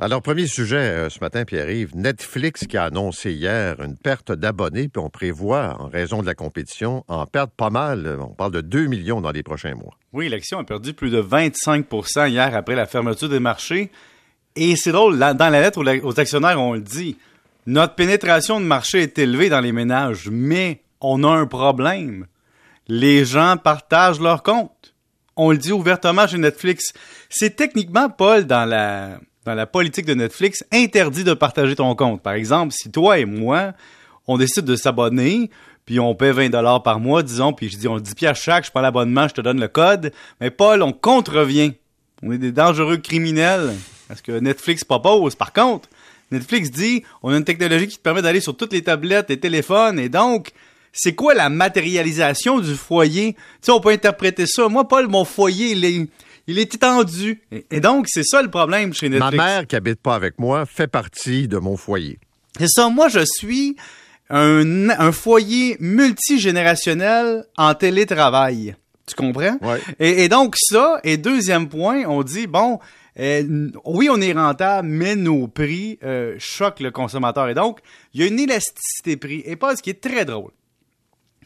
Alors, premier sujet euh, ce matin, Pierre-Yves, Netflix qui a annoncé hier une perte d'abonnés, puis on prévoit, en raison de la compétition, en perdre pas mal. On parle de 2 millions dans les prochains mois. Oui, l'action a perdu plus de 25% hier après la fermeture des marchés. Et c'est drôle, dans la lettre aux actionnaires, on le dit, notre pénétration de marché est élevée dans les ménages, mais on a un problème. Les gens partagent leurs comptes. On le dit ouvertement chez Netflix. C'est techniquement, Paul, dans la dans la politique de Netflix, interdit de partager ton compte. Par exemple, si toi et moi, on décide de s'abonner, puis on paie 20 dollars par mois, disons, puis je dis on 10 pièces chaque, je prends l'abonnement, je te donne le code, mais Paul, on contrevient. On est des dangereux criminels. Parce que Netflix propose, par contre, Netflix dit on a une technologie qui te permet d'aller sur toutes les tablettes, les téléphones, et donc, c'est quoi la matérialisation du foyer? Tu sais, on peut interpréter ça. Moi, Paul, mon foyer, il est il est étendu. Et, donc, c'est ça le problème chez Netflix. Ma mère qui habite pas avec moi fait partie de mon foyer. C'est ça. Moi, je suis un, foyer multigénérationnel en télétravail. Tu comprends? Ouais. Et, donc, ça, et deuxième point, on dit, bon, euh, oui, on est rentable, mais nos prix euh, choquent le consommateur. Et donc, il y a une élasticité prix. Et pas ce qui est très drôle.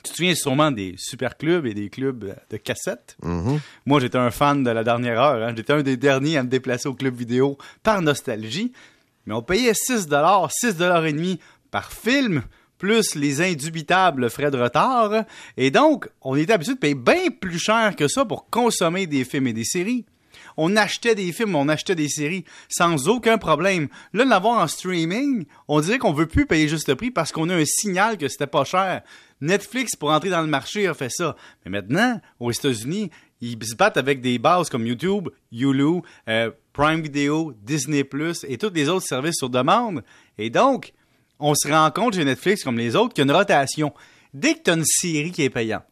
Tu te souviens sûrement des super clubs et des clubs de cassettes? Mm-hmm. Moi, j'étais un fan de la dernière heure. Hein. J'étais un des derniers à me déplacer au club vidéo par nostalgie. Mais on payait 6 6 et demi par film, plus les indubitables frais de retard. Et donc, on était habitué de payer bien plus cher que ça pour consommer des films et des séries. On achetait des films, on achetait des séries sans aucun problème. Là, de l'avoir en streaming, on dirait qu'on veut plus payer juste le prix parce qu'on a un signal que c'était pas cher. Netflix, pour entrer dans le marché, a fait ça. Mais maintenant, aux États-Unis, ils se battent avec des bases comme YouTube, Hulu, euh, Prime Video, Disney Plus et tous les autres services sur demande. Et donc, on se rend compte chez Netflix, comme les autres, qu'il y a une rotation. Dès que tu as une série qui est payante,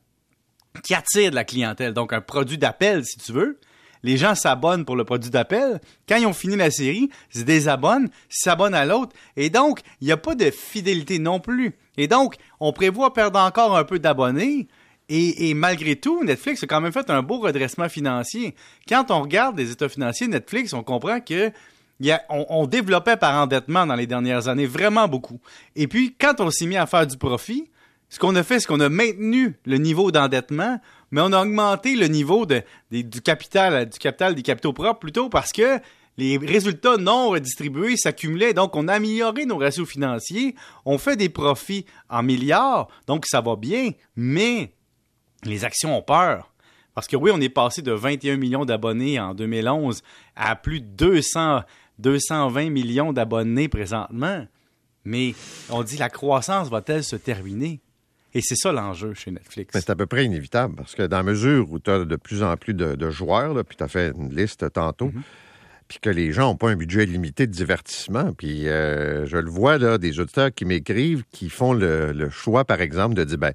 qui attire de la clientèle, donc un produit d'appel, si tu veux, les gens s'abonnent pour le produit d'appel. Quand ils ont fini la série, ils se désabonnent, s'abonnent à l'autre. Et donc, il n'y a pas de fidélité non plus. Et donc, on prévoit perdre encore un peu d'abonnés. Et, malgré tout, Netflix a quand même fait un beau redressement financier. Quand on regarde les états financiers de Netflix, on comprend que on, développait par endettement dans les dernières années vraiment beaucoup. Et puis, quand on s'est mis à faire du profit, ce qu'on a fait, c'est qu'on a maintenu le niveau d'endettement, mais on a augmenté le niveau du capital, du capital des capitaux propres plutôt parce que les résultats non redistribués s'accumulaient, donc on a amélioré nos ratios financiers, on fait des profits en milliards, donc ça va bien, mais les actions ont peur. Parce que oui, on est passé de 21 millions d'abonnés en 2011 à plus de 200, 220 millions d'abonnés présentement. Mais on dit la croissance va-t-elle se terminer? Et c'est ça l'enjeu chez Netflix. C'est à peu près inévitable parce que dans la mesure où tu as de plus en plus de, joueurs, là, puis tu as fait une liste tantôt, mhm. puis que les gens n'ont pas un budget limité de divertissement, puis euh, je le vois, là, des auditeurs qui m'écrivent, qui font le, choix, par exemple, de dire, ben,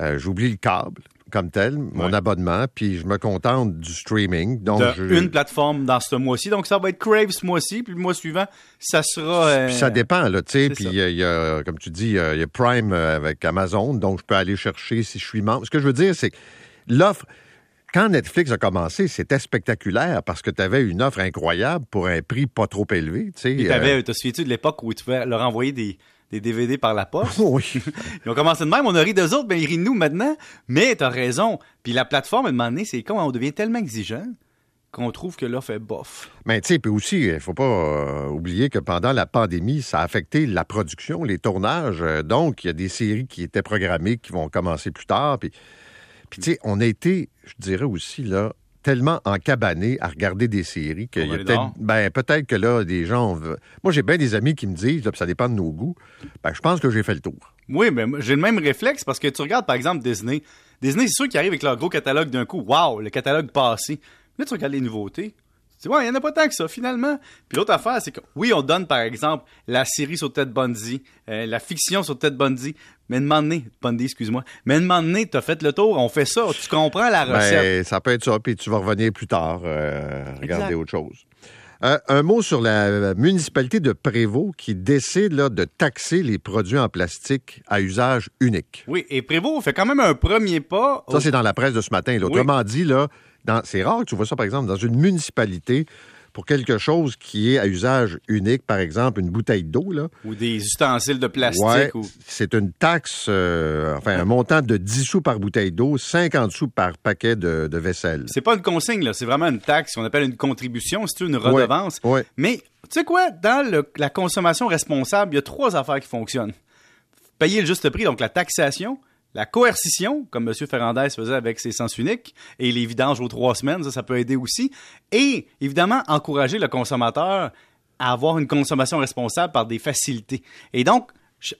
euh, j'oublie le câble, comme tel, mon abonnement, puis je me contente du streaming. Donc Une plateforme dans ce mois-ci. Donc, ça va être Crave ce mois-ci, puis le mois suivant, ça sera... Euh, puis ça dépend, là, tu sais. Puis il y, a, comme tu dis, il y, a Prime euh, avec Amazon, donc je peux aller chercher si je suis membre. Ce que je veux dire, c'est que l'offre... Quand Netflix a commencé, c'était spectaculaire parce que tu avais une offre incroyable pour un prix pas trop élevé. Tu sais, tu euh... te souviens-tu de l'époque où tu pouvais leur envoyer des, des DVD par la poste. Oui. ils ont commencé de même, on a ri d'eux autres, ben ils rient de nous maintenant. Mais t'as raison. Puis la plateforme, à un moment donné, c'est comme on devient tellement exigeant qu'on trouve que l'offre est bof. Mais tu sais, puis aussi, il faut pas euh, oublier que pendant la pandémie, ça a affecté la production, les tournages. Euh, donc, il y a des séries qui étaient programmées qui vont commencer plus tard. Puis, puis tu sais, on a été, je dirais aussi, là, tellement encabané à regarder des séries que peut-être ben, peut-être que là, des gens. Moi, j'ai bien des amis qui me disent, là, ça dépend de nos goûts. Ben, je pense que j'ai fait le tour. Oui, mais j'ai le même réflexe parce que tu regardes, par exemple, Disney. Disney, c'est sûr qu'ils arrivent avec leur gros catalogue d'un coup. Waouh, le catalogue passé. Là, tu regardes les nouveautés. Tu vois, il n'y en a pas tant que ça, finalement. Puis l'autre affaire, c'est que, oui, on donne, par exemple, la série sur Ted Bundy, euh, la fiction sur Ted Bundy, mais de donné, Bundy, excuse-moi, mais de donné, t'as fait le tour, on fait ça, tu comprends la ben, recette. ça peut être ça, puis tu vas revenir plus tard, euh, regarder autre chose. Euh, un mot sur la municipalité de Prévost qui décide là, de taxer les produits en plastique à usage unique. Oui, et Prévost fait quand même un premier pas. Ça, c'est dans la presse de ce matin. Autrement dit, là, c'est rare que tu vois ça, par exemple, dans une municipalité pour quelque chose qui est à usage unique, par exemple une bouteille d'eau, là. Ou des ustensiles de plastique. Ouais, ou... c'est une taxe, euh, enfin un montant de 10 sous par bouteille d'eau, 50 sous par paquet de, de vaisselle. C'est pas une consigne, là. C'est vraiment une taxe qu'on appelle une contribution, c'est une redevance. Ouais, ouais. Mais tu sais quoi? Dans le- la consommation responsable, il y a trois affaires qui fonctionnent. Payer le juste prix, donc la taxation, la coercition, comme M. Ferrandez faisait avec ses sens uniques, et les vidanges aux trois semaines, ça, peut aider aussi. Et, évidemment, encourager le consommateur à avoir une consommation responsable par des facilités. Et donc,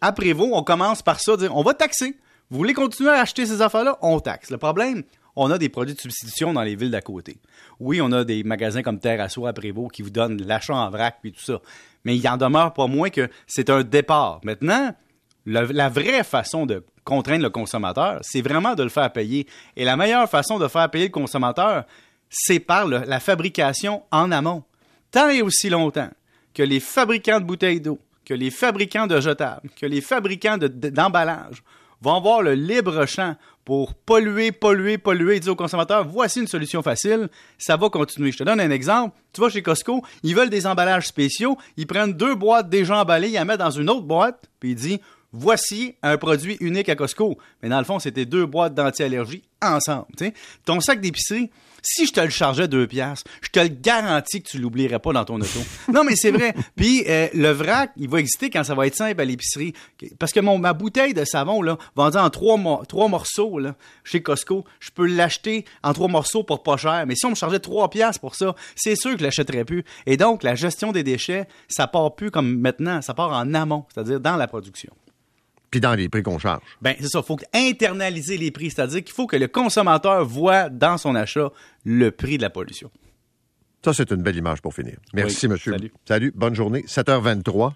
après vous, on commence par ça, dire, on va taxer. Vous voulez continuer à acheter ces affaires-là? On taxe. Le problème, on a des produits de substitution dans les villes d'à côté. Oui, on a des magasins comme Terre à Soie à Prévost qui vous donnent l'achat en vrac puis tout ça. Mais il en demeure pas moins que c'est un départ. Maintenant, la vraie façon de contraindre le consommateur, c'est vraiment de le faire payer. Et la meilleure façon de faire payer le consommateur, c'est par la fabrication en amont. Tant et aussi longtemps que les fabricants de bouteilles d'eau, que les fabricants de jetables, que les fabricants de- de- d'emballage vont avoir le libre champ pour polluer, polluer, polluer et dire au consommateur, voici une solution facile, ça va continuer. Je te donne un exemple. Tu vas chez Costco, ils veulent des emballages spéciaux, ils prennent deux boîtes déjà emballées, ils la mettent dans une autre boîte, puis ils disent, voici un produit unique à Costco. Mais dans le fond, c'était deux boîtes d'anti-allergie ensemble. Ton sac d'épicerie, si je te le chargeais deux piastres, je te le garantis que tu l'oublierais pas dans ton auto. non, mais c'est vrai. Puis euh, le vrac, il va exister quand ça va être simple à l'épicerie. Parce que mon, ma bouteille de savon, là, vendue en trois, mo- trois morceaux là, chez Costco, je peux l'acheter en trois morceaux pour pas cher. Mais si on me chargeait trois piastres pour ça, c'est sûr que je l'achèterais plus. Et donc, la gestion des déchets, ça part plus comme maintenant, ça part en amont, c'est-à-dire dans la production. Puis dans les prix qu'on charge. Ben, c'est ça. Il faut internaliser les prix. C'est-à-dire qu'il faut que le consommateur voit dans son achat le prix de la pollution. Ça, c'est une belle image pour finir. Merci, Oui, monsieur. salut. Salut, bonne journée. 7h23.